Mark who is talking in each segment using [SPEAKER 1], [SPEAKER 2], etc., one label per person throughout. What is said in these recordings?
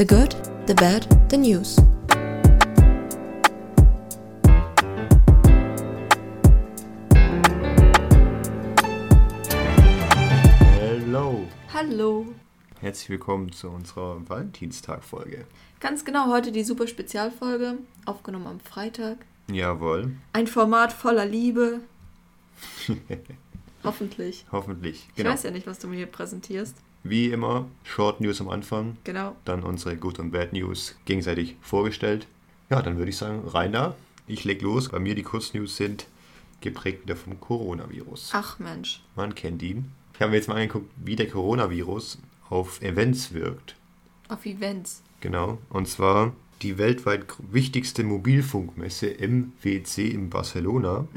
[SPEAKER 1] The Good, The Bad, The News.
[SPEAKER 2] Hello.
[SPEAKER 1] Hallo.
[SPEAKER 2] Herzlich willkommen zu unserer Valentinstag-Folge.
[SPEAKER 1] Ganz genau heute die super Spezialfolge, aufgenommen am Freitag.
[SPEAKER 2] Jawohl,
[SPEAKER 1] Ein Format voller Liebe. Hoffentlich.
[SPEAKER 2] hoffentlich.
[SPEAKER 1] Ich
[SPEAKER 2] Genau.
[SPEAKER 1] weiß ja nicht, was du mir hier präsentierst.
[SPEAKER 2] Wie immer, Short News am Anfang,
[SPEAKER 1] Genau.
[SPEAKER 2] dann unsere Good und Bad News gegenseitig vorgestellt. Ja, dann würde ich sagen, rein da. Ich leg los. Bei mir die Kurznews sind geprägt wieder vom Coronavirus.
[SPEAKER 1] Ach Mensch.
[SPEAKER 2] Man kennt ihn. Ich habe mir jetzt mal angeguckt, wie der Coronavirus auf Events wirkt.
[SPEAKER 1] Auf Events.
[SPEAKER 2] Genau. Und zwar die weltweit wichtigste Mobilfunkmesse MWC in Barcelona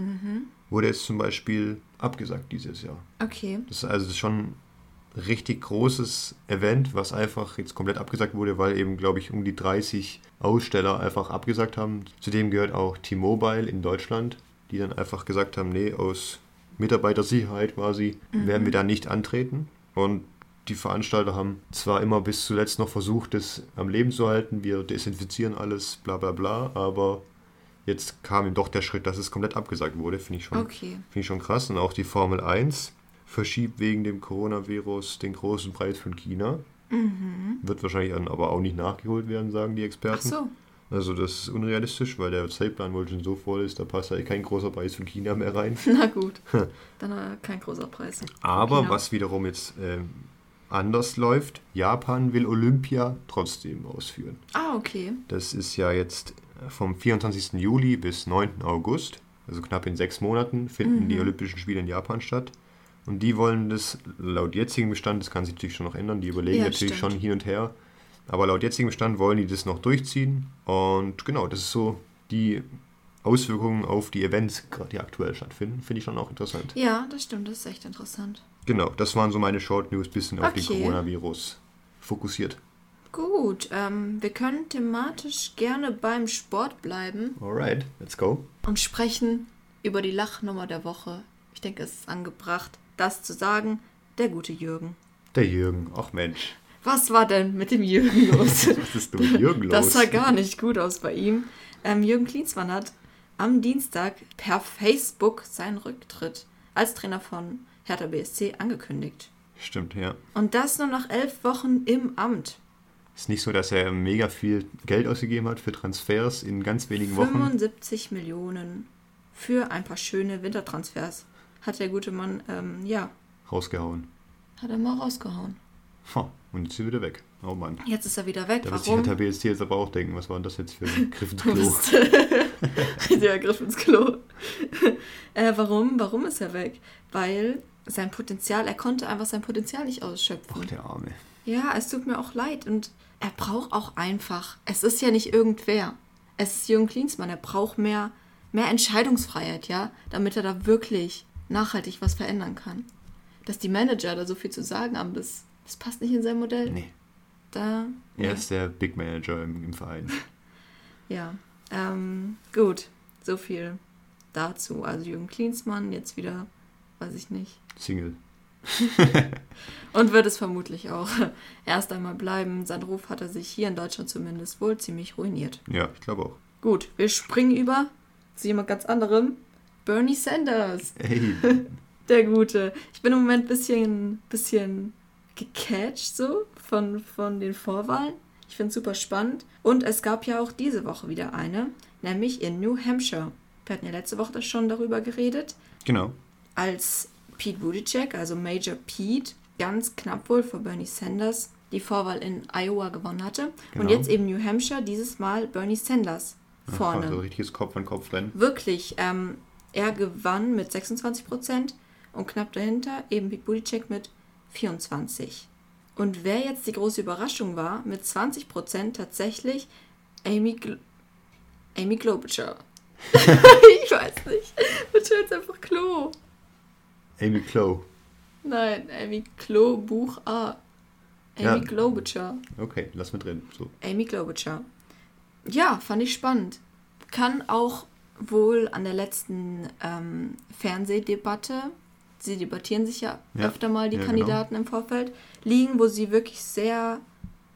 [SPEAKER 2] wurde jetzt zum Beispiel abgesagt dieses Jahr.
[SPEAKER 1] Okay.
[SPEAKER 2] Das ist also schon richtig großes Event, was einfach jetzt komplett abgesagt wurde, weil eben, glaube ich, um die 30 Aussteller einfach abgesagt haben. Zudem gehört auch T-Mobile in Deutschland, die dann einfach gesagt haben, nee, aus Mitarbeitersicherheit quasi werden wir da nicht antreten. Und die Veranstalter haben zwar immer bis zuletzt noch versucht, das am Leben zu halten, wir desinfizieren alles, bla bla bla, aber jetzt kam ihm doch der Schritt, dass es komplett abgesagt wurde, finde ich schon
[SPEAKER 1] Okay.
[SPEAKER 2] Finde ich schon krass. Und auch die Formel 1 verschiebt wegen dem Coronavirus den großen Preis von China. Wird wahrscheinlich dann aber auch nicht nachgeholt werden, sagen die
[SPEAKER 1] Ach
[SPEAKER 2] Experten.
[SPEAKER 1] so.
[SPEAKER 2] Also das ist unrealistisch, weil der Zeitplan wohl schon so voll ist, da passt halt kein großer Preis von China mehr rein.
[SPEAKER 1] Na gut. Dann äh, kein großer Preis.
[SPEAKER 2] Aber
[SPEAKER 1] China.
[SPEAKER 2] was wiederum jetzt ähm, anders läuft, Japan will Olympia trotzdem ausführen.
[SPEAKER 1] Ah, okay.
[SPEAKER 2] Das ist ja jetzt vom 24. Juli bis 9. August, also knapp in sechs Monaten, finden
[SPEAKER 1] Mhm.
[SPEAKER 2] die Olympischen Spiele in Japan statt. Und die wollen das laut jetzigem Bestand, das kann sich natürlich schon noch ändern, die überlegen
[SPEAKER 1] Ja,
[SPEAKER 2] natürlich
[SPEAKER 1] stimmt.
[SPEAKER 2] schon hin und her, aber laut jetzigem Bestand wollen die das noch durchziehen. Und genau, das ist so die Auswirkungen auf die Events, gerade die aktuell stattfinden, finde ich schon auch interessant.
[SPEAKER 1] Ja, das stimmt. Das ist echt interessant.
[SPEAKER 2] Genau, das waren so meine Short News, bisschen auf den
[SPEAKER 1] Okay.
[SPEAKER 2] Coronavirus fokussiert.
[SPEAKER 1] Gut. Ähm, wir können thematisch gerne beim Sport bleiben
[SPEAKER 2] Alright, let's go.
[SPEAKER 1] und sprechen über die Lachnummer der Woche. Ich denke, es ist angebracht, das zu sagen. Der gute Jürgen.
[SPEAKER 2] Der Jürgen, ach Mensch,
[SPEAKER 1] Was war denn mit dem Jürgen los?
[SPEAKER 2] was ist denn mit Jürgen los?
[SPEAKER 1] Das sah gar nicht gut aus bei ihm. Ähm, Jürgen Klinsmann hat am Dienstag per Facebook seinen Rücktritt als Trainer von Hertha BSC angekündigt.
[SPEAKER 2] Stimmt, ja.
[SPEAKER 1] Und das nur nach elf Wochen im Amt.
[SPEAKER 2] Ist nicht so, dass er mega viel Geld ausgegeben hat für Transfers in ganz wenigen Wochen.
[SPEAKER 1] 75 Millionen für ein paar schöne Wintertransfers. Hat der gute Mann, ähm, ja,
[SPEAKER 2] Rausgehauen.
[SPEAKER 1] hat er mal rausgehauen.
[SPEAKER 2] Ha, und jetzt ist er wieder weg. Oh Mann.
[SPEAKER 1] Jetzt ist er wieder weg.
[SPEAKER 2] Da wird sich
[SPEAKER 1] Warum?
[SPEAKER 2] der BST jetzt aber auch denken, was war denn das jetzt für ein Griff ins Klo?
[SPEAKER 1] Der Griff ins Klo. äh, warum? Warum ist er weg? Weil sein Potenzial, er konnte einfach sein Potenzial nicht ausschöpfen.
[SPEAKER 2] Ach, der Arme.
[SPEAKER 1] Ja, es tut mir auch leid. Und er braucht auch einfach, es ist ja nicht irgendwer. Es ist Jürgen Klinsmann, er braucht mehr, mehr Entscheidungsfreiheit, ja, damit er da wirklich nachhaltig was verändern kann. Dass die Manager da so viel zu sagen haben, das, das passt nicht in sein Modell.
[SPEAKER 2] Nee.
[SPEAKER 1] Da,
[SPEAKER 2] Er ist der Big Manager im, im Verein.
[SPEAKER 1] Ja, ähm, gut, so viel dazu. Also Jürgen Klinsmann jetzt wieder, weiß ich nicht.
[SPEAKER 2] Single.
[SPEAKER 1] Und wird es vermutlich auch erst einmal bleiben. Sein Ruf hat er sich hier in Deutschland zumindest wohl ziemlich ruiniert.
[SPEAKER 2] Ja, ich glaube auch.
[SPEAKER 1] Gut, wir springen über zu jemand ganz anderem. Bernie Sanders,
[SPEAKER 2] Ey,
[SPEAKER 1] der Gute. Ich bin im Moment ein bisschen, bisschen gecatcht so von, von den Vorwahlen. Ich finde es super spannend. Und es gab ja auch diese Woche wieder eine, nämlich in New Hampshire. Wir hatten ja letzte Woche schon darüber geredet,
[SPEAKER 2] genau.
[SPEAKER 1] als Pete Buttigieg, also Major Pete, ganz knapp wohl vor Bernie Sanders die Vorwahl in Iowa gewonnen hatte. Und
[SPEAKER 2] Genau.
[SPEAKER 1] jetzt eben New Hampshire, dieses Mal Bernie Sanders vorne.
[SPEAKER 2] Also richtiges Kopf an Kopf rennen.
[SPEAKER 1] Wirklich, ähm, er gewann mit 26 Prozent und knapp dahinter eben Pete Buttigieg mit 24. Und wer jetzt die große Überraschung war, mit 20 Prozent tatsächlich Amy, Gl Amy Klobuchar. ich weiß nicht. Schon jetzt einfach Klo.
[SPEAKER 2] Amy Klo.
[SPEAKER 1] Nein, Amy Klobuchar. Amy
[SPEAKER 2] Ja.
[SPEAKER 1] Klobuchar.
[SPEAKER 2] Okay, lass mit drin. So.
[SPEAKER 1] Amy Klobuchar. Ja, fand ich spannend. Kann auch wohl an der letzten ähm, Fernsehdebatte, sie debattieren sich ja,
[SPEAKER 2] Ja,
[SPEAKER 1] öfter mal die
[SPEAKER 2] ja, genau.
[SPEAKER 1] Kandidaten im Vorfeld, liegen, wo sie wirklich sehr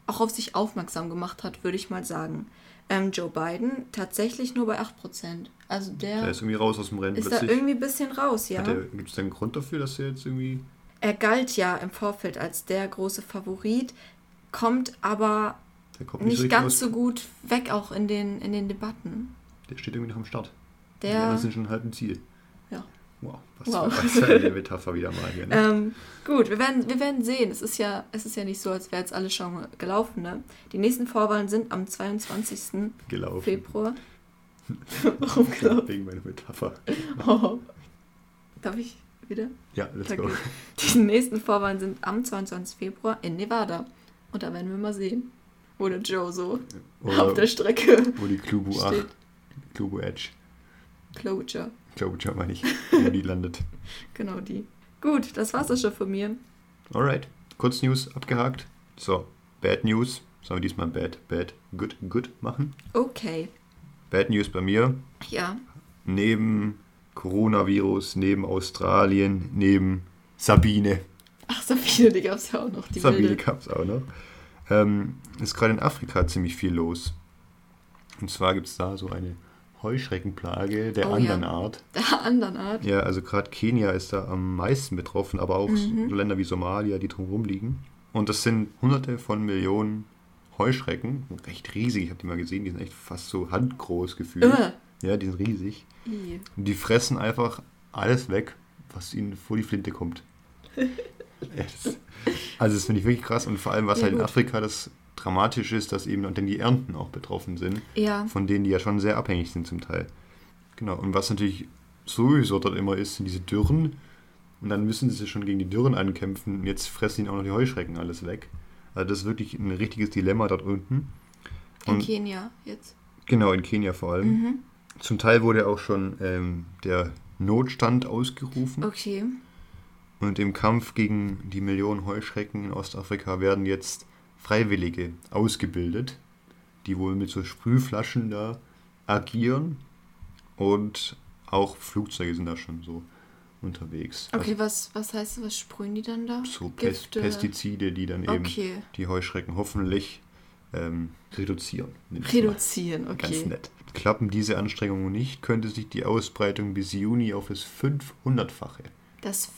[SPEAKER 1] auch auf sich aufmerksam gemacht hat, würde ich mal sagen. Ähm, Joe Biden tatsächlich nur bei 8%. Also der,
[SPEAKER 2] Der ist irgendwie raus aus dem Rennen
[SPEAKER 1] ist da
[SPEAKER 2] plötzlich.
[SPEAKER 1] irgendwie ein bisschen raus, ja.
[SPEAKER 2] Gibt es da einen Grund dafür, dass er jetzt irgendwie.
[SPEAKER 1] Er galt ja im Vorfeld als der große Favorit, kommt aber
[SPEAKER 2] kommt
[SPEAKER 1] nicht
[SPEAKER 2] so richtig
[SPEAKER 1] ganz so gut weg auch in den, in den Debatten.
[SPEAKER 2] Der steht irgendwie noch am Start. Die
[SPEAKER 1] Der,
[SPEAKER 2] anderen sind schon halb im Ziel.
[SPEAKER 1] ja.
[SPEAKER 2] Wow, was,
[SPEAKER 1] Wow.
[SPEAKER 2] Für, eine Metapher wieder mal hier. Ne?
[SPEAKER 1] Ähm, gut, wir werden, wir werden sehen. Es ist ja, es ist ja nicht so, als wäre jetzt alles schon gelaufen. Ne? Die nächsten Vorwahlen sind am 22.
[SPEAKER 2] Gelaufen.
[SPEAKER 1] Februar. Warum gelaufen?
[SPEAKER 2] Wegen meiner Metapher.
[SPEAKER 1] Oh. Darf ich wieder?
[SPEAKER 2] Ja, let's
[SPEAKER 1] Okay.
[SPEAKER 2] go.
[SPEAKER 1] Die nächsten Vorwahlen sind am 22. Februar in Nevada. Und da werden wir mal sehen, wo der Joe so auf der
[SPEAKER 2] Oder
[SPEAKER 1] Strecke
[SPEAKER 2] wo die Klubu 8, Klubu Edge,
[SPEAKER 1] Closure.
[SPEAKER 2] Klubu Jump meine ich, wo die landet.
[SPEAKER 1] Genau die. Gut, das war's auch schon von mir.
[SPEAKER 2] Alright, kurz News abgehakt. So, Bad News. Sollen wir diesmal Bad, Bad, Good, Good machen?
[SPEAKER 1] Okay.
[SPEAKER 2] Bad News bei mir.
[SPEAKER 1] Ja.
[SPEAKER 2] Neben Coronavirus, neben Australien, neben Sabine.
[SPEAKER 1] Ach, Sabine, die gab's ja auch noch. Die
[SPEAKER 2] Sabine
[SPEAKER 1] wilde.
[SPEAKER 2] gab es auch noch. Ähm, ist gerade in Afrika ziemlich viel los. Und zwar gibt es da so eine Heuschreckenplage der
[SPEAKER 1] Oh,
[SPEAKER 2] anderen
[SPEAKER 1] ja.
[SPEAKER 2] Art.
[SPEAKER 1] Der anderen Art.
[SPEAKER 2] Ja, also gerade Kenia ist da am meisten betroffen, aber auch
[SPEAKER 1] Mhm.
[SPEAKER 2] Länder wie Somalia, die drumherum liegen. Und das sind hunderte von Millionen Heuschrecken, recht riesig, ich habe die mal gesehen, die sind echt fast so handgroß gefühlt.
[SPEAKER 1] Äh.
[SPEAKER 2] Ja, die sind riesig.
[SPEAKER 1] I.
[SPEAKER 2] Und die fressen einfach alles weg, was ihnen vor die Flinte kommt. Also das finde ich wirklich krass und vor allem, was
[SPEAKER 1] Ja,
[SPEAKER 2] halt in
[SPEAKER 1] gut.
[SPEAKER 2] Afrika das dramatisch ist, dass eben dann die Ernten auch betroffen sind,
[SPEAKER 1] Ja.
[SPEAKER 2] von denen die ja schon sehr abhängig sind zum Teil. Genau, und was natürlich sowieso dort immer ist, sind diese Dürren. Und dann müssen sie schon gegen die Dürren ankämpfen. Und jetzt fressen ihnen auch noch die Heuschrecken alles weg. Also das ist wirklich ein richtiges Dilemma dort unten.
[SPEAKER 1] In
[SPEAKER 2] Und
[SPEAKER 1] Kenia jetzt.
[SPEAKER 2] genau, in Kenia vor allem.
[SPEAKER 1] Mhm.
[SPEAKER 2] Zum Teil wurde auch schon ähm, der Notstand ausgerufen.
[SPEAKER 1] Okay.
[SPEAKER 2] Und im Kampf gegen die Millionen Heuschrecken in Ostafrika werden jetzt Freiwillige ausgebildet, die wohl mit so Sprühflaschen da agieren. Und auch Flugzeuge sind da schon so unterwegs.
[SPEAKER 1] Okay, was, was heißt, was sprühen die dann da?
[SPEAKER 2] Also so Pest. Pestizide, die dann eben
[SPEAKER 1] Okay.
[SPEAKER 2] die Heuschrecken hoffentlich ähm, reduzieren.
[SPEAKER 1] Reduzieren,
[SPEAKER 2] Ganz
[SPEAKER 1] okay.
[SPEAKER 2] nett. Klappen diese Anstrengungen nicht, könnte sich die Ausbreitung bis Juni auf das 500-fache
[SPEAKER 1] Das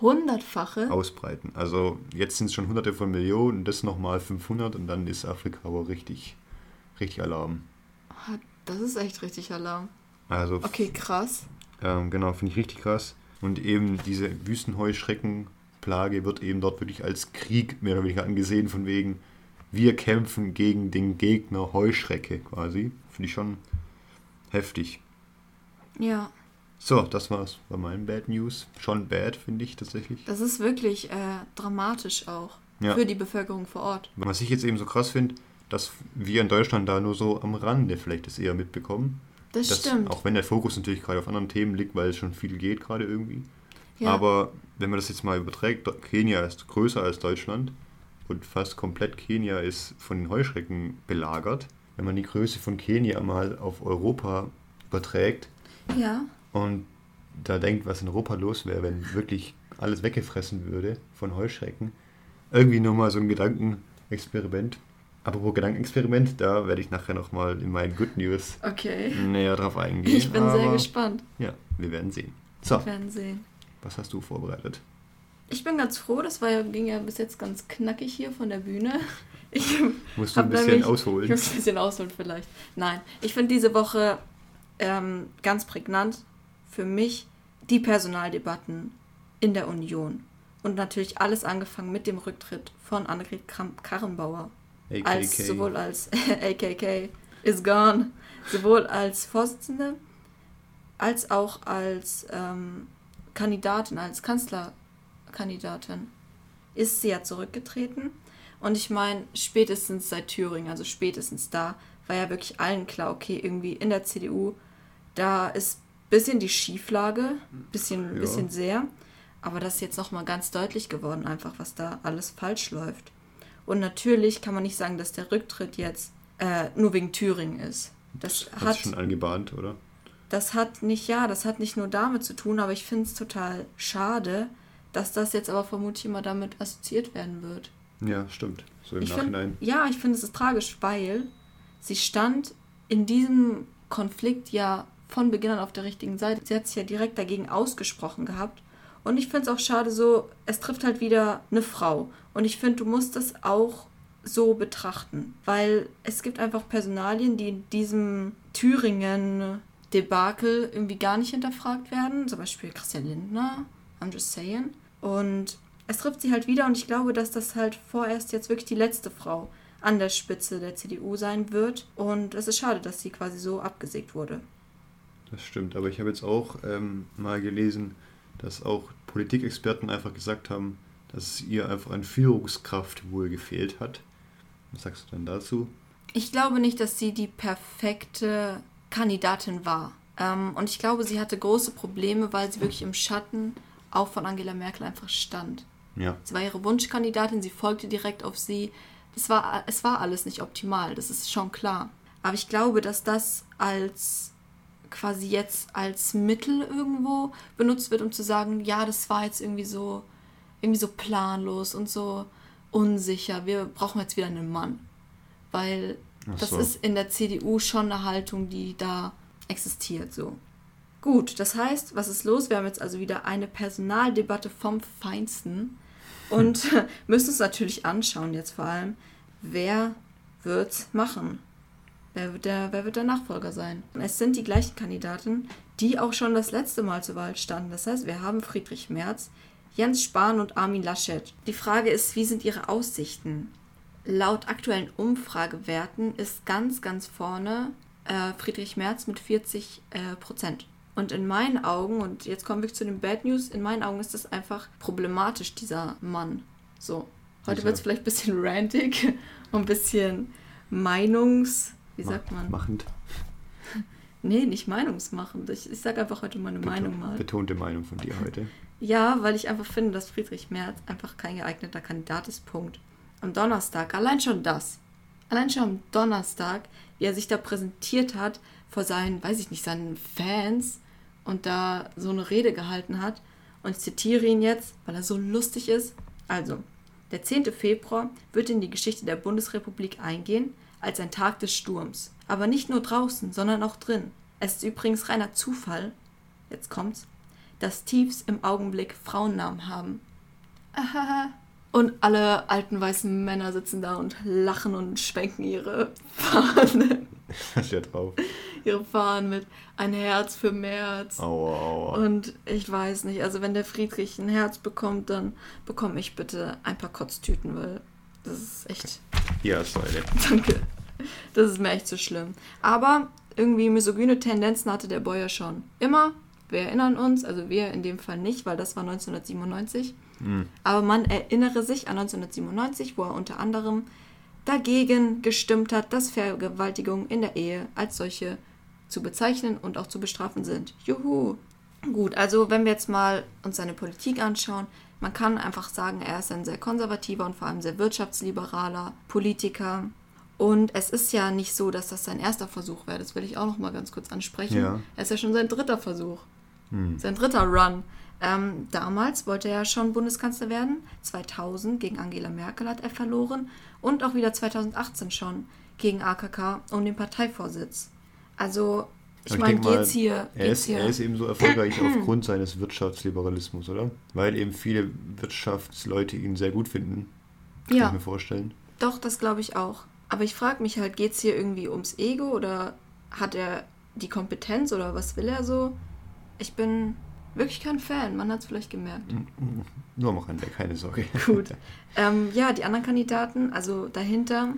[SPEAKER 1] 500-fache?
[SPEAKER 2] ausbreiten. Also jetzt sind es schon hunderte von Millionen, das nochmal 500 und dann ist Afrika aber richtig, richtig Alarm.
[SPEAKER 1] Ah, Das ist echt richtig Alarm.
[SPEAKER 2] Also
[SPEAKER 1] Okay, krass.
[SPEAKER 2] ähm, genau, finde ich richtig krass. Und eben diese Wüstenheuschreckenplage wird eben dort wirklich als Krieg mehr oder weniger angesehen, von wegen, wir kämpfen gegen den Gegner Heuschrecke quasi. Finde ich schon heftig.
[SPEAKER 1] Ja,
[SPEAKER 2] So, das war's bei meinen Bad News. Schon bad, finde ich tatsächlich.
[SPEAKER 1] das ist wirklich äh, dramatisch auch.
[SPEAKER 2] Ja.
[SPEAKER 1] Für die Bevölkerung vor Ort.
[SPEAKER 2] Was ich jetzt eben so krass finde, dass wir in Deutschland da nur so am Rande vielleicht das eher mitbekommen.
[SPEAKER 1] Das,
[SPEAKER 2] Dass,
[SPEAKER 1] stimmt.
[SPEAKER 2] Auch wenn der Fokus natürlich gerade auf anderen Themen liegt, weil es schon viel geht gerade irgendwie.
[SPEAKER 1] ja.
[SPEAKER 2] Aber wenn man das jetzt mal überträgt, Kenia ist größer als Deutschland und fast komplett Kenia ist von den Heuschrecken belagert. Wenn man die Größe von Kenia mal auf Europa überträgt
[SPEAKER 1] ja.
[SPEAKER 2] Und da denkt, was in Europa los wäre, wenn wirklich alles weggefressen würde von Heuschrecken. Irgendwie nur mal so ein Gedankenexperiment. Apropos Gedankenexperiment, da werde ich nachher nochmal in meinen Good News
[SPEAKER 1] Okay.
[SPEAKER 2] näher drauf eingehen.
[SPEAKER 1] Ich bin sehr
[SPEAKER 2] aber
[SPEAKER 1] gespannt.
[SPEAKER 2] Ja, wir werden sehen. So,
[SPEAKER 1] Wir werden sehen.
[SPEAKER 2] was hast du vorbereitet?
[SPEAKER 1] Ich bin ganz froh, das war ja, ging ja bis jetzt ganz knackig hier von der Bühne. Ich
[SPEAKER 2] Musst du ein bisschen
[SPEAKER 1] nämlich- Ich
[SPEAKER 2] ausholen?
[SPEAKER 1] muss ein bisschen ausholen vielleicht. Nein, ich finde diese Woche ähm, ganz prägnant für mich die Personaldebatten in der Union. Und natürlich alles angefangen mit dem Rücktritt von Annegret Kramp-Karrenbauer.
[SPEAKER 2] AKK.
[SPEAKER 1] Als, sowohl als AKK is gone, sowohl als Vorsitzende als auch als ähm, Kandidatin, als Kanzlerkandidatin ist sie ja zurückgetreten. Und ich meine, spätestens seit Thüringen, also spätestens da, war ja wirklich allen klar, okay, irgendwie in der CDU, da ist bisschen die Schieflage, bisschen,
[SPEAKER 2] Ja.
[SPEAKER 1] bisschen sehr. Aber das ist jetzt nochmal ganz deutlich geworden, einfach, was da alles falsch läuft. Und natürlich kann man nicht sagen, dass der Rücktritt jetzt äh, nur wegen Thüringen ist. Das
[SPEAKER 2] Hat
[SPEAKER 1] hat,
[SPEAKER 2] sich schon angebahnt, oder?
[SPEAKER 1] das hat nicht, ja, das hat nicht nur damit zu tun, aber ich finde es total schade, dass das jetzt aber vermutlich immer damit assoziiert werden wird.
[SPEAKER 2] Ja, stimmt. So im
[SPEAKER 1] ich
[SPEAKER 2] Nachhinein.
[SPEAKER 1] Find, ja, ich finde es ist tragisch, weil sie stand in diesem Konflikt ja von Beginn an auf der richtigen Seite. Sie hat sich ja direkt dagegen ausgesprochen gehabt. Und ich finde es auch schade so, es trifft halt wieder eine Frau. Und ich finde, du musst das auch so betrachten, weil es gibt einfach Personalien, die in diesem Thüringen-Debakel irgendwie gar nicht hinterfragt werden. Zum Beispiel Christian Lindner, I'm just saying. Und es trifft sie halt wieder und ich glaube, dass das halt vorerst jetzt wirklich die letzte Frau an der Spitze der CDU sein wird. Und es ist schade, dass sie quasi so abgesägt wurde.
[SPEAKER 2] Das stimmt, aber ich habe jetzt auch ähm, mal gelesen, dass auch Politikexperten einfach gesagt haben, dass es ihr einfach an Führungskraft wohl gefehlt hat. Was sagst du denn dazu?
[SPEAKER 1] Ich glaube nicht, dass sie die perfekte Kandidatin war. Ähm, und ich glaube, sie hatte große Probleme, weil sie wirklich im Schatten auch von Angela Merkel einfach stand.
[SPEAKER 2] Ja.
[SPEAKER 1] Sie war ihre Wunschkandidatin, sie folgte direkt auf sie. Das war, es war alles nicht optimal, das ist schon klar. Aber ich glaube, dass das als quasi jetzt als Mittel irgendwo benutzt wird, um zu sagen, ja, das war jetzt irgendwie so, irgendwie so planlos und so unsicher. Wir brauchen jetzt wieder einen Mann. Weil so. das ist in der CDU schon eine Haltung, die da existiert, so. Gut, das heißt, was ist los? Wir haben jetzt also wieder eine Personaldebatte vom Feinsten und hm. müssen uns natürlich anschauen jetzt vor allem, wer wird's machen? Wer wird, der, wer wird der Nachfolger sein? Es sind die gleichen Kandidaten, die auch schon das letzte Mal zur Wahl standen. Das heißt, wir haben Friedrich Merz, Jens Spahn und Armin Laschet. Die Frage ist, wie sind ihre Aussichten? Laut aktuellen Umfragewerten ist ganz, ganz vorne äh, Friedrich Merz mit 40 äh, Prozent. Und in meinen Augen, und jetzt kommen wir zu den Bad News, in meinen Augen ist das einfach problematisch, dieser Mann. So. Heute wird es vielleicht ein bisschen rantig und ein bisschen Meinungs- wie sagt man?
[SPEAKER 2] Machend.
[SPEAKER 1] Nee, nicht meinungsmachend. Ich, ich sage einfach heute meine
[SPEAKER 2] Beton,
[SPEAKER 1] Meinung mal.
[SPEAKER 2] Betonte Meinung von dir heute.
[SPEAKER 1] Ja, weil ich einfach finde, dass Friedrich Merz einfach kein geeigneter Kandidat ist. Punkt. Am Donnerstag, allein schon das. Allein schon am Donnerstag, wie er sich da präsentiert hat vor seinen, weiß ich nicht, seinen Fans und da so eine Rede gehalten hat. Und ich zitiere ihn jetzt, weil er so lustig ist. Also, der 10. Februar wird in die Geschichte der Bundesrepublik eingehen als ein Tag des Sturms. Aber nicht nur draußen, sondern auch drin. Es ist übrigens reiner Zufall, jetzt kommt's, dass Tiefs im Augenblick Frauennamen haben. Ahaha. Und alle alten weißen Männer sitzen da und lachen und schwenken ihre Fahnen.
[SPEAKER 2] Ja drauf?
[SPEAKER 1] Ihre Fahnen mit ein Herz für März.
[SPEAKER 2] Aua, aua.
[SPEAKER 1] Und ich weiß nicht, also wenn der Friedrich ein Herz bekommt, dann bekomme ich bitte ein paar Kotztüten, weil das ist echt.
[SPEAKER 2] Ja, eine.
[SPEAKER 1] Danke. Das ist mir echt zu so schlimm. Aber irgendwie misogyne Tendenzen hatte der Boy ja schon immer. Wir erinnern uns, also wir in dem Fall nicht, weil das war 1997. Mhm. Aber man erinnere sich an 1997, wo er unter anderem dagegen gestimmt hat, dass Vergewaltigungen in der Ehe als solche zu bezeichnen und auch zu bestrafen sind. Juhu! Gut, also wenn wir jetzt mal uns seine Politik anschauen, man kann einfach sagen, er ist ein sehr konservativer und vor allem sehr wirtschaftsliberaler Politiker. Und es ist ja nicht so, dass das sein erster Versuch wäre. Das will ich auch noch mal ganz kurz ansprechen.
[SPEAKER 2] Ja.
[SPEAKER 1] Er ist ja schon sein dritter Versuch.
[SPEAKER 2] Hm.
[SPEAKER 1] Sein dritter Run. Ähm, damals wollte er ja schon Bundeskanzler werden. 2000 gegen Angela Merkel hat er verloren. Und auch wieder 2018 schon gegen AKK um den Parteivorsitz. Also ich meine, geht's hier.
[SPEAKER 2] Er ist, hier. er ist eben so erfolgreich aufgrund seines Wirtschaftsliberalismus, oder? Weil eben viele Wirtschaftsleute ihn sehr gut finden. Kann ja. ich mir vorstellen.
[SPEAKER 1] Doch, das glaube ich auch. Aber ich frage mich halt, geht es hier irgendwie ums Ego oder hat er die Kompetenz oder was will er so? Ich bin wirklich kein Fan, man hat es vielleicht gemerkt.
[SPEAKER 2] Nur am Rande, keine Sorge.
[SPEAKER 1] Gut. ähm, ja, die anderen Kandidaten, also dahinter,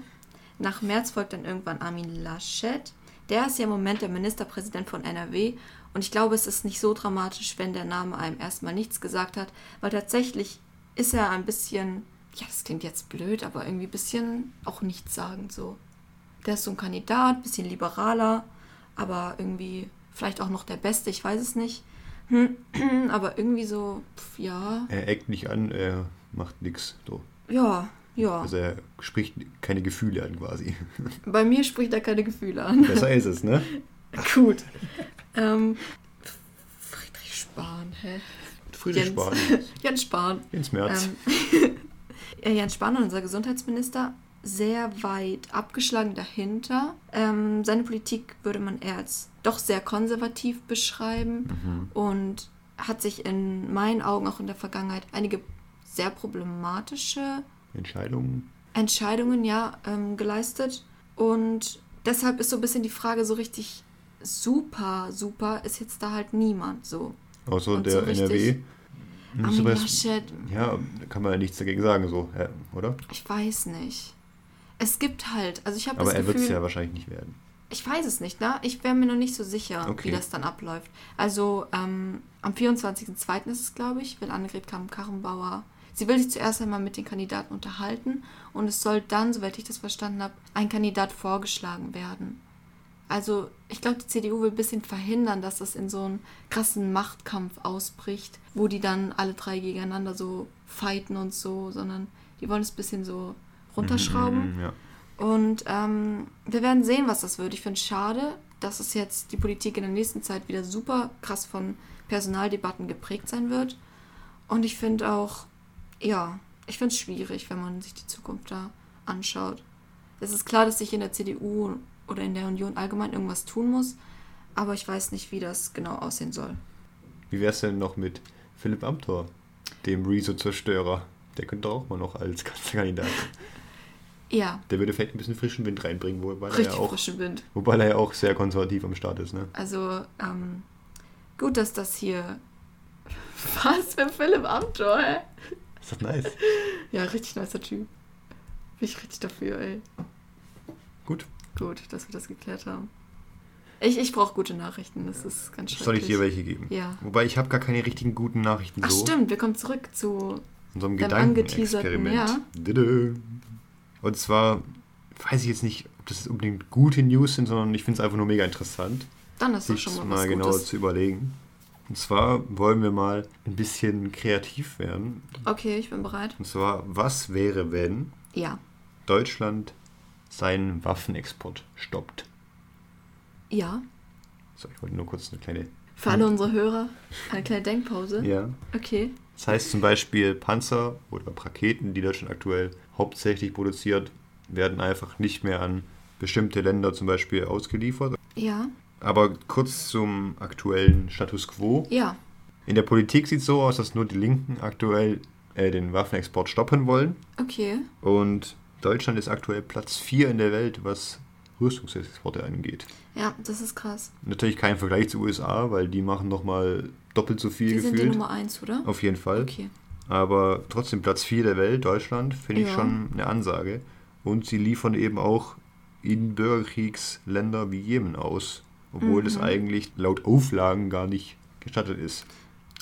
[SPEAKER 1] nach März folgt dann irgendwann Armin Laschet. Der ist ja im Moment der Ministerpräsident von NRW und ich glaube, es ist nicht so dramatisch, wenn der Name einem erstmal nichts gesagt hat, weil tatsächlich ist er ein bisschen, ja, das klingt jetzt blöd, aber irgendwie ein bisschen auch nichtssagend so. Der ist so ein Kandidat, bisschen liberaler, aber irgendwie vielleicht auch noch der Beste, ich weiß es nicht. aber irgendwie so, pf, ja.
[SPEAKER 2] Er eckt nicht an, er macht nichts. So.
[SPEAKER 1] Ja, ja.
[SPEAKER 2] Also er spricht keine Gefühle an quasi.
[SPEAKER 1] Bei mir spricht er keine Gefühle an.
[SPEAKER 2] Besser ist es, ne?
[SPEAKER 1] Gut. Ähm, Friedrich Spahn, hä?
[SPEAKER 2] Friedrich
[SPEAKER 1] Jens,
[SPEAKER 2] Spahn.
[SPEAKER 1] Jens Spahn.
[SPEAKER 2] Jens Merz.
[SPEAKER 1] Ähm, äh, Jens Spahn, unser Gesundheitsminister, sehr weit abgeschlagen dahinter. Ähm, seine Politik würde man eher als doch sehr konservativ beschreiben
[SPEAKER 2] Mhm.
[SPEAKER 1] und hat sich in meinen Augen auch in der Vergangenheit einige sehr problematische
[SPEAKER 2] Entscheidungen.
[SPEAKER 1] Entscheidungen ja ähm, geleistet. Und deshalb ist so ein bisschen die Frage so richtig super, super, ist jetzt da halt niemand so.
[SPEAKER 2] Außer
[SPEAKER 1] Und
[SPEAKER 2] der
[SPEAKER 1] so richtig
[SPEAKER 2] NRW. Müsste
[SPEAKER 1] Armin
[SPEAKER 2] man-
[SPEAKER 1] Laschet,
[SPEAKER 2] Ja, da kann man ja nichts dagegen sagen, so, ja, oder?
[SPEAKER 1] ich weiß nicht. Es gibt halt, also ich habe
[SPEAKER 2] Aber
[SPEAKER 1] das
[SPEAKER 2] er wird es
[SPEAKER 1] Gefühl,
[SPEAKER 2] ja wahrscheinlich nicht werden.
[SPEAKER 1] ich weiß es nicht, ne? Ich wäre mir noch nicht so sicher,
[SPEAKER 2] Okay.
[SPEAKER 1] wie das dann abläuft. Also ähm, am 24.02. ist es, glaube ich, will Annegret Kamm-Karrenbauer, sie will sich zuerst einmal mit den Kandidaten unterhalten und es soll dann, soweit ich das verstanden habe, ein Kandidat vorgeschlagen werden. Also ich glaube, die CDU will ein bisschen verhindern, dass das in so einen krassen Machtkampf ausbricht, wo die dann alle drei gegeneinander so fighten und so, sondern die wollen es ein bisschen so runterschrauben.
[SPEAKER 2] Mhm, ja.
[SPEAKER 1] Und ähm, wir werden sehen, was das wird. Ich finde es schade, dass es jetzt die Politik in der nächsten Zeit wieder super krass von Personaldebatten geprägt sein wird. Und ich finde auch, ja, ich finde es schwierig, wenn man sich die Zukunft da anschaut. Es ist klar, dass sich in der CDU oder in der Union allgemein irgendwas tun muss, aber ich weiß nicht, wie das genau aussehen soll.
[SPEAKER 2] Wie wär's denn noch mit Philipp Amthor, dem Rezo-Zerstörer? Der könnte auch mal noch als Kanzlerkandidat.
[SPEAKER 1] Ja,
[SPEAKER 2] Der würde vielleicht ein bisschen frischen Wind reinbringen, wobei er, ja auch,
[SPEAKER 1] frischen Wind.
[SPEAKER 2] wobei er ja auch sehr konservativ am Start ist. Ne?
[SPEAKER 1] Also, ähm, gut, dass das hier. Was für Philipp Amthor, hä?
[SPEAKER 2] Ist das nice?
[SPEAKER 1] Ja, richtig nicer Typ. Bin ich richtig dafür, ey.
[SPEAKER 2] Gut.
[SPEAKER 1] Gut, dass wir das geklärt haben. Ich, ich brauche gute Nachrichten, das ist ganz schrecklich.
[SPEAKER 2] Soll ich dir welche geben?
[SPEAKER 1] Ja.
[SPEAKER 2] Wobei ich habe gar keine richtigen guten Nachrichten
[SPEAKER 1] Ach
[SPEAKER 2] so.
[SPEAKER 1] stimmt, wir kommen zurück zu.
[SPEAKER 2] Unserem Gedankenexperiment. Didde. Und zwar weiß ich jetzt nicht, ob das unbedingt gute News sind, sondern ich finde es einfach nur mega interessant,
[SPEAKER 1] Dann ist
[SPEAKER 2] sich
[SPEAKER 1] schon mal
[SPEAKER 2] mal
[SPEAKER 1] was
[SPEAKER 2] genauer
[SPEAKER 1] Gutes.
[SPEAKER 2] zu überlegen. Und zwar wollen wir mal ein bisschen kreativ werden.
[SPEAKER 1] Okay, ich bin bereit.
[SPEAKER 2] Und zwar, was wäre, wenn
[SPEAKER 1] Ja.
[SPEAKER 2] Deutschland seinen Waffenexport stoppt?
[SPEAKER 1] Ja.
[SPEAKER 2] So, ich wollte nur kurz eine kleine.
[SPEAKER 1] Für alle unsere Hörer eine kleine Denkpause.
[SPEAKER 2] Ja.
[SPEAKER 1] Okay.
[SPEAKER 2] Das heißt zum Beispiel Panzer oder Raketen, die Deutschland aktuell hauptsächlich produziert, werden einfach nicht mehr an bestimmte Länder zum Beispiel ausgeliefert.
[SPEAKER 1] Ja.
[SPEAKER 2] Aber kurz zum aktuellen Status quo.
[SPEAKER 1] Ja.
[SPEAKER 2] In der Politik sieht es so aus, dass nur die Linken aktuell äh, den Waffenexport stoppen wollen.
[SPEAKER 1] Okay.
[SPEAKER 2] Und Deutschland ist aktuell Platz 4 in der Welt, was Rüstungsexporte angeht.
[SPEAKER 1] Ja, das ist krass.
[SPEAKER 2] Natürlich kein Vergleich zu USA, weil die machen nochmal doppelt so viel
[SPEAKER 1] Die sind die
[SPEAKER 2] gefühlt.
[SPEAKER 1] Nummer eins, oder?
[SPEAKER 2] Auf jeden Fall.
[SPEAKER 1] Okay.
[SPEAKER 2] Aber trotzdem Platz 4 der Welt, Deutschland, finde ich
[SPEAKER 1] Ja.
[SPEAKER 2] schon eine Ansage. Und sie liefern eben auch in Bürgerkriegsländer wie Jemen aus, obwohl das
[SPEAKER 1] Mhm.
[SPEAKER 2] eigentlich laut Auflagen gar nicht gestattet ist.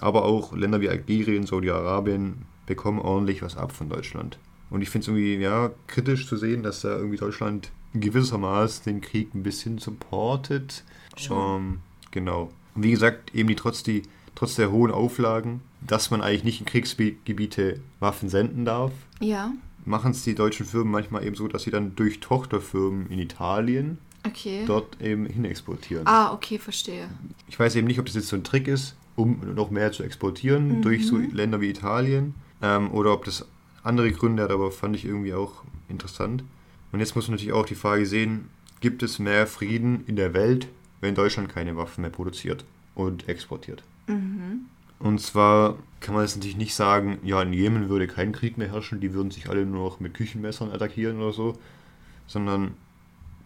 [SPEAKER 2] Aber auch Länder wie Algerien, Saudi-Arabien bekommen ordentlich was ab von Deutschland. Und ich finde es irgendwie ja, kritisch zu sehen, dass da irgendwie Deutschland gewissermaßen den Krieg ein bisschen supportet.
[SPEAKER 1] Schon.
[SPEAKER 2] Ähm, genau. Und wie gesagt, eben die trotz, die trotz der hohen Auflagen, dass man eigentlich nicht in Kriegsgebiete Waffen senden darf,
[SPEAKER 1] Ja.
[SPEAKER 2] machen es die deutschen Firmen manchmal eben so, dass sie dann durch Tochterfirmen in Italien
[SPEAKER 1] Okay.
[SPEAKER 2] dort eben hin exportieren.
[SPEAKER 1] Ah, okay, verstehe.
[SPEAKER 2] Ich weiß eben nicht, ob das jetzt so ein Trick ist, um noch mehr zu exportieren
[SPEAKER 1] Mhm.
[SPEAKER 2] durch so Länder wie Italien ähm, oder ob das andere Gründe hat, aber fand ich irgendwie auch interessant. Und jetzt muss man natürlich auch die Frage sehen, gibt es mehr Frieden in der Welt, wenn Deutschland keine Waffen mehr produziert und exportiert?
[SPEAKER 1] Mhm.
[SPEAKER 2] Und zwar kann man jetzt natürlich nicht sagen, ja, in Jemen würde kein Krieg mehr herrschen, die würden sich alle nur noch mit Küchenmessern attackieren oder so, sondern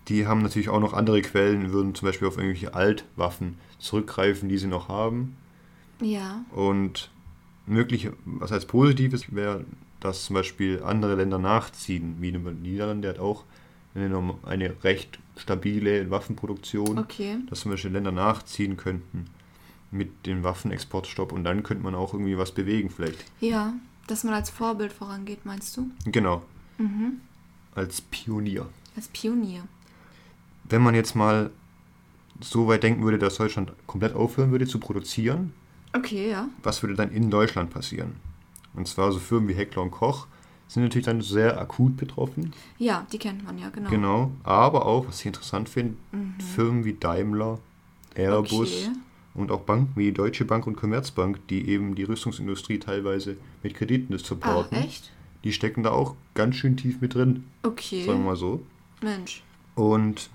[SPEAKER 2] die haben natürlich auch noch andere Quellen, würden zum Beispiel auf irgendwelche Altwaffen zurückgreifen, die sie noch haben.
[SPEAKER 1] Ja.
[SPEAKER 2] Und möglich, was als Positives wäre, dass zum Beispiel andere Länder nachziehen, wie die Niederlande hat auch eine, eine recht stabile Waffenproduktion
[SPEAKER 1] Okay.
[SPEAKER 2] dass zum Beispiel Länder nachziehen könnten mit dem Waffenexportstopp und dann könnte man auch irgendwie was bewegen vielleicht.
[SPEAKER 1] Ja. Dass man als Vorbild vorangeht, meinst du?
[SPEAKER 2] Genau,
[SPEAKER 1] Mhm.
[SPEAKER 2] als Pionier.
[SPEAKER 1] Als Pionier.
[SPEAKER 2] Wenn man jetzt mal so weit denken würde, dass Deutschland komplett aufhören würde zu produzieren,
[SPEAKER 1] Okay, ja.
[SPEAKER 2] was würde dann in Deutschland passieren? Und zwar so Firmen wie Heckler und Koch sind natürlich dann sehr akut betroffen.
[SPEAKER 1] Ja, die kennt man ja, genau.
[SPEAKER 2] Genau. Aber auch, was ich interessant finde,
[SPEAKER 1] Mhm.
[SPEAKER 2] Firmen wie Daimler, Airbus
[SPEAKER 1] Okay.
[SPEAKER 2] und auch Banken wie Deutsche Bank und Commerzbank, die eben die Rüstungsindustrie teilweise mit Krediten
[SPEAKER 1] Ah,
[SPEAKER 2] supporten,
[SPEAKER 1] echt?
[SPEAKER 2] die stecken da auch ganz schön tief mit drin,
[SPEAKER 1] Okay.
[SPEAKER 2] sagen wir mal so.
[SPEAKER 1] Mensch.
[SPEAKER 2] Und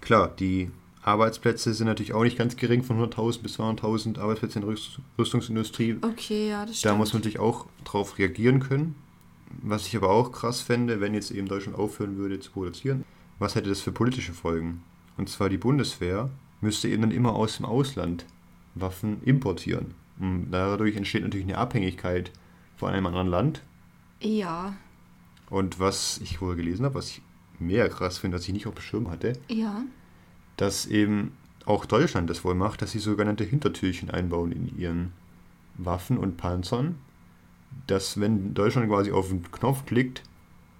[SPEAKER 2] klar, die Arbeitsplätze sind natürlich auch nicht ganz gering, von 100.000 bis 200.000 Arbeitsplätze in der Rüst- Rüstungsindustrie.
[SPEAKER 1] Okay, ja, das
[SPEAKER 2] Da
[SPEAKER 1] stimmt.
[SPEAKER 2] muss man natürlich auch drauf reagieren können. Was ich aber auch krass fände, wenn jetzt eben Deutschland aufhören würde zu produzieren, was hätte das für politische Folgen? Und zwar die Bundeswehr müsste eben dann immer aus dem Ausland Waffen importieren. Und dadurch entsteht natürlich eine Abhängigkeit von einem anderen Land.
[SPEAKER 1] Ja,
[SPEAKER 2] Und was ich wohl gelesen habe, was ich mehr krass finde, was ich nicht auf dem Schirm hatte,
[SPEAKER 1] ja.
[SPEAKER 2] Dass eben auch Deutschland das wohl macht, dass sie sogenannte Hintertürchen einbauen in ihren Waffen und Panzern, dass wenn Deutschland quasi auf den Knopf klickt,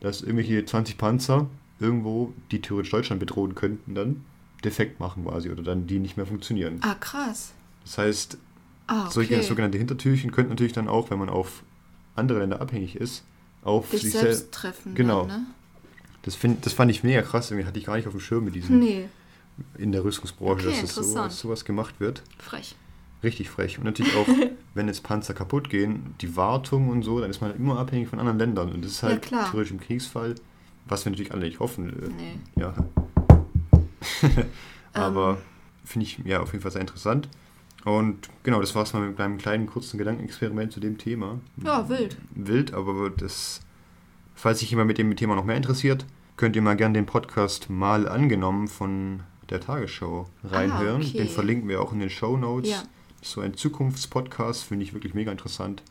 [SPEAKER 2] dass irgendwelche 20 Panzer irgendwo, die theoretisch Deutschland bedrohen könnten, dann defekt machen quasi oder dann die nicht mehr funktionieren.
[SPEAKER 1] Ah, krass.
[SPEAKER 2] Das heißt,
[SPEAKER 1] Ah, okay.
[SPEAKER 2] solche sogenannte Hintertürchen könnten natürlich dann auch, wenn man auf andere Länder abhängig ist, auf sich
[SPEAKER 1] selbst
[SPEAKER 2] selbst.
[SPEAKER 1] treffen.
[SPEAKER 2] Genau.
[SPEAKER 1] Dann, ne?
[SPEAKER 2] Das, find, das fand ich mega krass, irgendwie hatte ich gar nicht auf dem Schirm mit diesem
[SPEAKER 1] Nee,
[SPEAKER 2] in der Rüstungsbranche,
[SPEAKER 1] Okay,
[SPEAKER 2] dass sowas, sowas gemacht wird.
[SPEAKER 1] frech.
[SPEAKER 2] Richtig frech. Und natürlich auch, wenn jetzt Panzer kaputt gehen, die Wartung und so, dann ist man immer abhängig von anderen Ländern. Und das ist
[SPEAKER 1] Ja,
[SPEAKER 2] halt
[SPEAKER 1] klar.
[SPEAKER 2] theoretisch im Kriegsfall, was wir natürlich alle nicht hoffen. äh,
[SPEAKER 1] Nee.
[SPEAKER 2] Ja. Aber
[SPEAKER 1] Ähm.
[SPEAKER 2] finde ich ja auf jeden Fall sehr interessant. Und genau, das war es mal mit meinem kleinen kurzen Gedankenexperiment zu dem Thema.
[SPEAKER 1] Ja, wild.
[SPEAKER 2] Wild, aber das, falls sich jemand mit dem Thema noch mehr interessiert, könnt ihr mal gerne den Podcast mal angenommen von der Tagesschau reinhören.
[SPEAKER 1] Ah, okay.
[SPEAKER 2] Den verlinken wir auch in den Show Notes.
[SPEAKER 1] Ja.
[SPEAKER 2] So ein Zukunftspodcast finde ich wirklich mega interessant.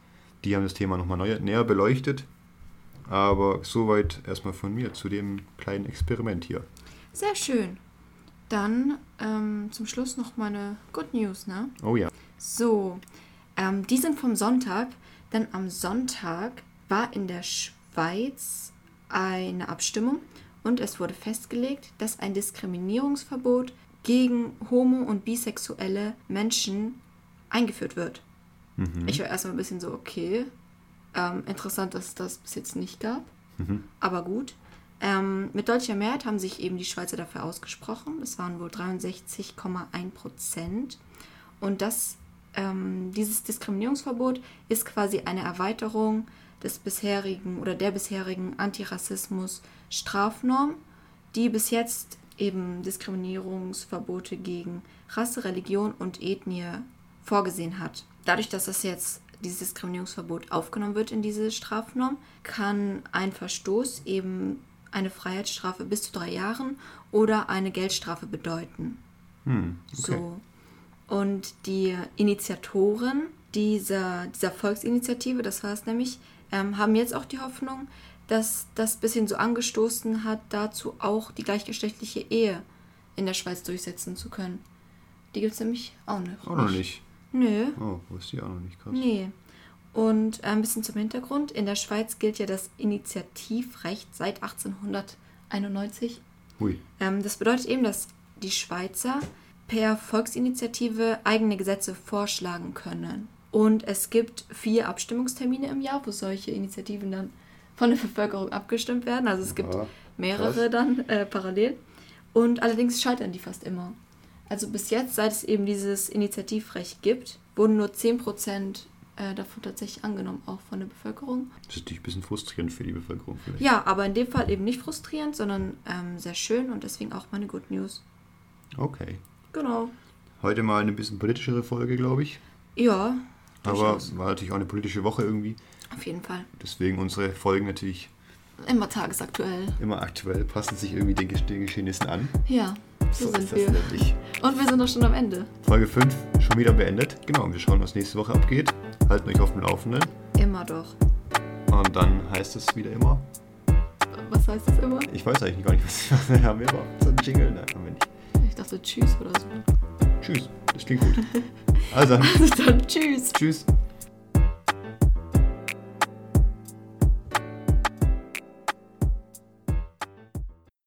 [SPEAKER 2] Die haben das Thema nochmal neu, näher beleuchtet. Aber soweit erstmal von mir zu dem kleinen Experiment hier.
[SPEAKER 1] Sehr schön. Dann ähm, zum Schluss noch meine Good News, ne?
[SPEAKER 2] Oh ja.
[SPEAKER 1] So, ähm, die sind vom Sonntag, denn am Sonntag war in der Schweiz eine Abstimmung und es wurde festgelegt, dass ein Diskriminierungsverbot gegen homo- und bisexuelle Menschen eingeführt wird.
[SPEAKER 2] Mhm.
[SPEAKER 1] Ich war erstmal ein bisschen so, okay, ähm, interessant, dass es das bis jetzt nicht gab,
[SPEAKER 2] Mhm.
[SPEAKER 1] aber gut. Ähm, mit deutlicher Mehrheit haben sich eben die Schweizer dafür ausgesprochen. Das waren wohl 63,1 Prozent. Und das, ähm, dieses Diskriminierungsverbot ist quasi eine Erweiterung des bisherigen oder der bisherigen Antirassismus-Strafnorm, die bis jetzt eben Diskriminierungsverbote gegen Rasse, Religion und Ethnie vorgesehen hat. Dadurch, dass das jetzt dieses Diskriminierungsverbot aufgenommen wird in diese Strafnorm, kann ein Verstoß eben eine Freiheitsstrafe bis zu drei Jahren oder eine Geldstrafe bedeuten.
[SPEAKER 2] Hm, okay.
[SPEAKER 1] So. Und die Initiatoren dieser, dieser Volksinitiative, das war es nämlich, ähm, haben jetzt auch die Hoffnung, dass das bisschen so angestoßen hat, dazu auch die gleichgeschlechtliche Ehe in der Schweiz durchsetzen zu können. Die gibt es nämlich auch noch.
[SPEAKER 2] Auch noch nicht.
[SPEAKER 1] Nö.
[SPEAKER 2] Oh, wusste ich auch noch nicht. Krass.
[SPEAKER 1] Nee. Und äh, ein bisschen zum Hintergrund. In der Schweiz gilt ja das Initiativrecht seit 1891.
[SPEAKER 2] Hui.
[SPEAKER 1] Ähm, das bedeutet eben, dass die Schweizer per Volksinitiative eigene Gesetze vorschlagen können. Und es gibt vier Abstimmungstermine im Jahr, wo solche Initiativen dann von der Bevölkerung abgestimmt werden. Also es gibt
[SPEAKER 2] Aha,
[SPEAKER 1] mehrere dann äh, parallel. Und allerdings scheitern die fast immer. Also bis jetzt, seit es eben dieses Initiativrecht gibt, wurden nur 10% äh, davon tatsächlich angenommen, auch von der Bevölkerung.
[SPEAKER 2] Das ist natürlich ein bisschen frustrierend für die Bevölkerung vielleicht.
[SPEAKER 1] Ja, aber in dem Fall eben nicht frustrierend, sondern ähm, sehr schön und deswegen auch meine Good News.
[SPEAKER 2] Okay.
[SPEAKER 1] Genau.
[SPEAKER 2] Heute mal eine bisschen politischere Folge, glaube ich.
[SPEAKER 1] Ja,
[SPEAKER 2] Aber war natürlich auch eine politische Woche irgendwie.
[SPEAKER 1] Auf jeden Fall.
[SPEAKER 2] Deswegen unsere Folgen natürlich
[SPEAKER 1] Immer tagesaktuell.
[SPEAKER 2] immer aktuell, passen sich irgendwie den, Gesch- den Geschehnissen an.
[SPEAKER 1] Ja, so,
[SPEAKER 2] ist
[SPEAKER 1] sind wir.
[SPEAKER 2] nämlich.
[SPEAKER 1] Und wir sind doch schon am Ende.
[SPEAKER 2] Folge 5 schon wieder beendet. Genau, und wir schauen, was nächste Woche abgeht. Halten euch auf dem Laufenden.
[SPEAKER 1] Immer doch.
[SPEAKER 2] Und dann heißt es wieder immer,
[SPEAKER 1] Was heißt das immer?
[SPEAKER 2] ich weiß eigentlich gar nicht, was, was haben wir aber. So ein Jingle, nein, haben wir nicht.
[SPEAKER 1] Ich dachte Tschüss oder so.
[SPEAKER 2] Tschüss, das klingt gut. Also,
[SPEAKER 1] Also dann Tschüss.
[SPEAKER 2] tschüss.